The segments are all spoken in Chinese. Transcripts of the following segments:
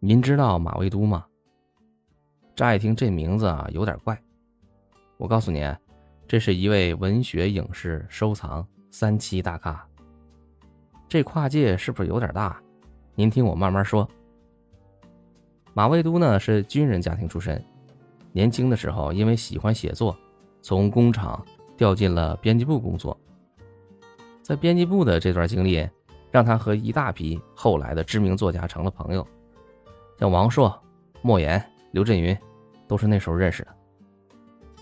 您知道马未都吗？乍一听这名字啊，有点怪。我告诉您，这是一位文学影视收藏三期大咖。这跨界是不是有点大？您听我慢慢说。马未都呢是军人家庭出身，年轻的时候因为喜欢写作，从工厂调进了编辑部工作。在编辑部的这段经历，让他和一大批后来的知名作家成了朋友，像王朔、莫言、刘震云。都是那时候认识的。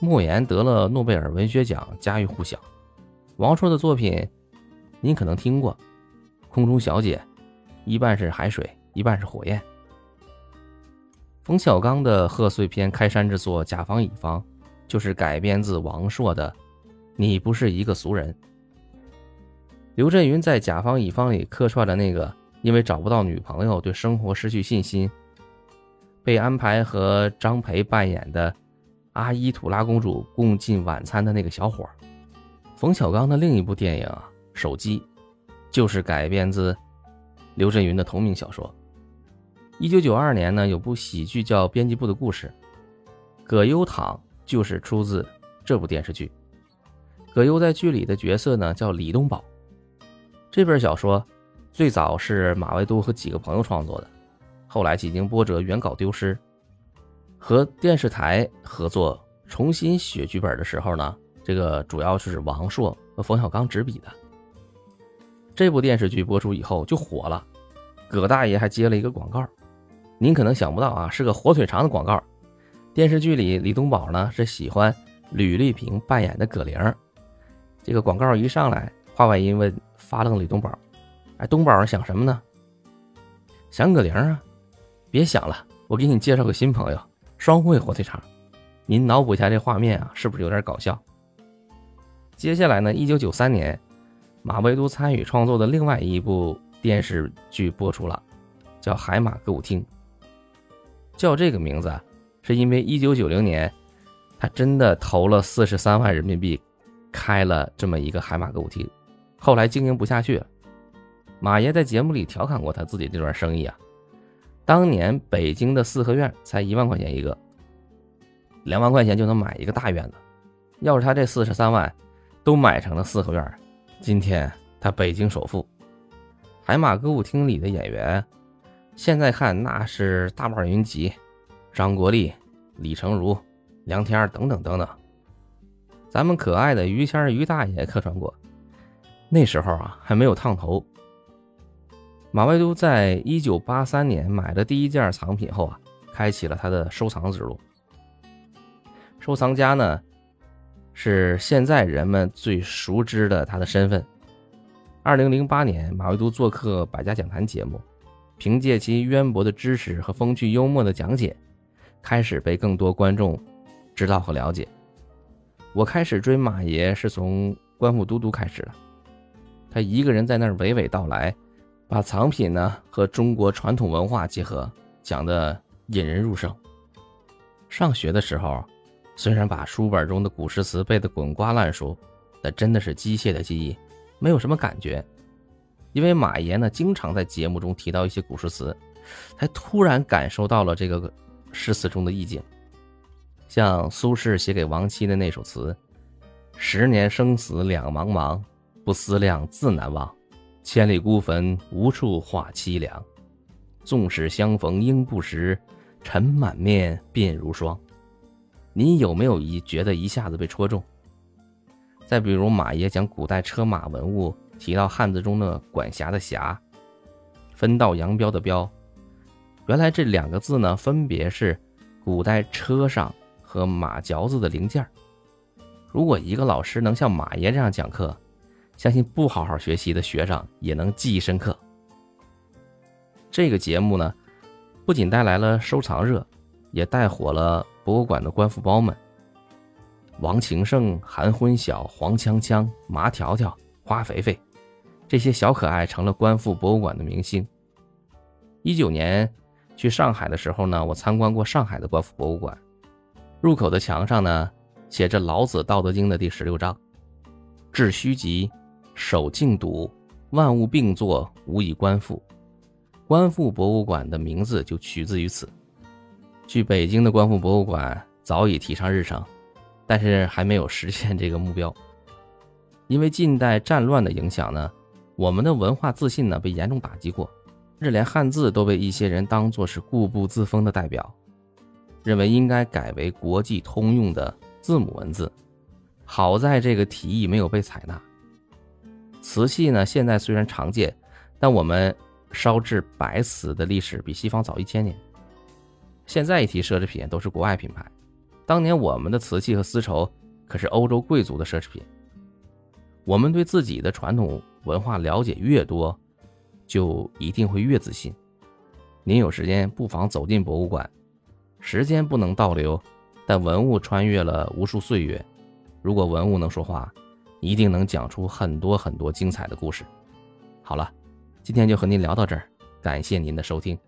莫言得了诺贝尔文学奖，家喻户晓。王朔的作品，您可能听过，《空中小姐》，一半是海水，一半是火焰。冯小刚的贺岁片开山之作《甲方乙方》，就是改编自王朔的《你不是一个俗人》。刘震云在《甲方乙方》里客串的那个，因为找不到女朋友，对生活失去信心。被安排和张培扮演的阿依土拉公主共进晚餐的那个小伙冯小刚的另一部电影《手机》，就是改编自刘震云的同名小说。一九九二年呢，有部喜剧叫《编辑部的故事》，葛优躺就是出自这部电视剧。葛优在剧里的角色呢叫李东宝。这本小说最早是马未都和几个朋友创作的。后来几经波折，原稿丢失，和电视台合作重新写剧本的时候呢，这个主要是王朔和冯小刚执笔的。这部电视剧播出以后就火了，葛大爷还接了一个广告，您可能想不到啊，是个火腿肠的广告。电视剧里李东宝呢是喜欢吕丽萍扮演的葛玲，这个广告一上来，话外音问发愣李东宝，哎，东宝想什么呢？想葛玲啊。别想了，我给你介绍个新朋友，双汇火腿肠。您脑补一下这画面啊，是不是有点搞笑？接下来呢，一九九三年，马未都参与创作的另外一部电视剧播出了，叫《海马歌舞厅》。叫这个名字啊，是因为一九九零年，他真的投了四十三万人民币，开了这么一个海马歌舞厅，后来经营不下去了。马爷在节目里调侃过他自己这段生意啊。当年北京的四合院才一万块钱一个，两万块钱就能买一个大院子。要是他这四十三万都买成了四合院，今天他北京首富。海马歌舞厅里的演员，现在看那是大腕云集，张国立、李成儒、梁天等等等等。咱们可爱的于谦于大爷客串过，那时候啊还没有烫头。马未都在一九八三年买了第一件藏品后啊，开启了他的收藏之路。收藏家呢，是现在人们最熟知的他的身份。二零零八年，马未都做客《百家讲坛》节目，凭借其渊博的知识和风趣幽默的讲解，开始被更多观众知道和了解。我开始追马爷是从关复都督开始的，他一个人在那儿娓娓道来。把藏品呢和中国传统文化结合，讲的引人入胜。上学的时候，虽然把书本中的古诗词背得滚瓜烂熟，但真的是机械的记忆，没有什么感觉。因为马爷呢经常在节目中提到一些古诗词，才突然感受到了这个诗词中的意境。像苏轼写给亡妻的那首词：“十年生死两茫茫，不思量，自难忘。”千里孤坟，无处话凄凉。纵使相逢应不识，尘满面，鬓如霜。你有没有一觉得一下子被戳中？再比如马爷讲古代车马文物，提到汉字中的管辖的辖，分道扬镳的镳，原来这两个字呢，分别是古代车上和马嚼子的零件。如果一个老师能像马爷这样讲课，相信不好好学习的学生也能记忆深刻。这个节目呢，不仅带来了收藏热，也带火了博物馆的官复包们。王情圣、韩昏晓、黄锵锵、麻条条、花肥肥，这些小可爱成了官复博物馆的明星。一九年去上海的时候呢，我参观过上海的官复博物馆，入口的墙上呢，写着老子《道德经》的第十六章：“致虚极。”守静笃，万物并作，无以观复。观复博物馆的名字就取自于此。去北京的观复博物馆早已提上日程，但是还没有实现这个目标。因为近代战乱的影响呢，我们的文化自信呢被严重打击过，甚至连汉字都被一些人当作是固步自封的代表，认为应该改为国际通用的字母文字。好在这个提议没有被采纳。瓷器呢，现在虽然常见，但我们烧制白瓷的历史比西方早一千年。现在一提奢侈品，都是国外品牌。当年我们的瓷器和丝绸可是欧洲贵族的奢侈品。我们对自己的传统文化了解越多，就一定会越自信。您有时间不妨走进博物馆，时间不能倒流，但文物穿越了无数岁月。如果文物能说话，一定能讲出很多很多精彩的故事。好了，今天就和您聊到这儿，感谢您的收听。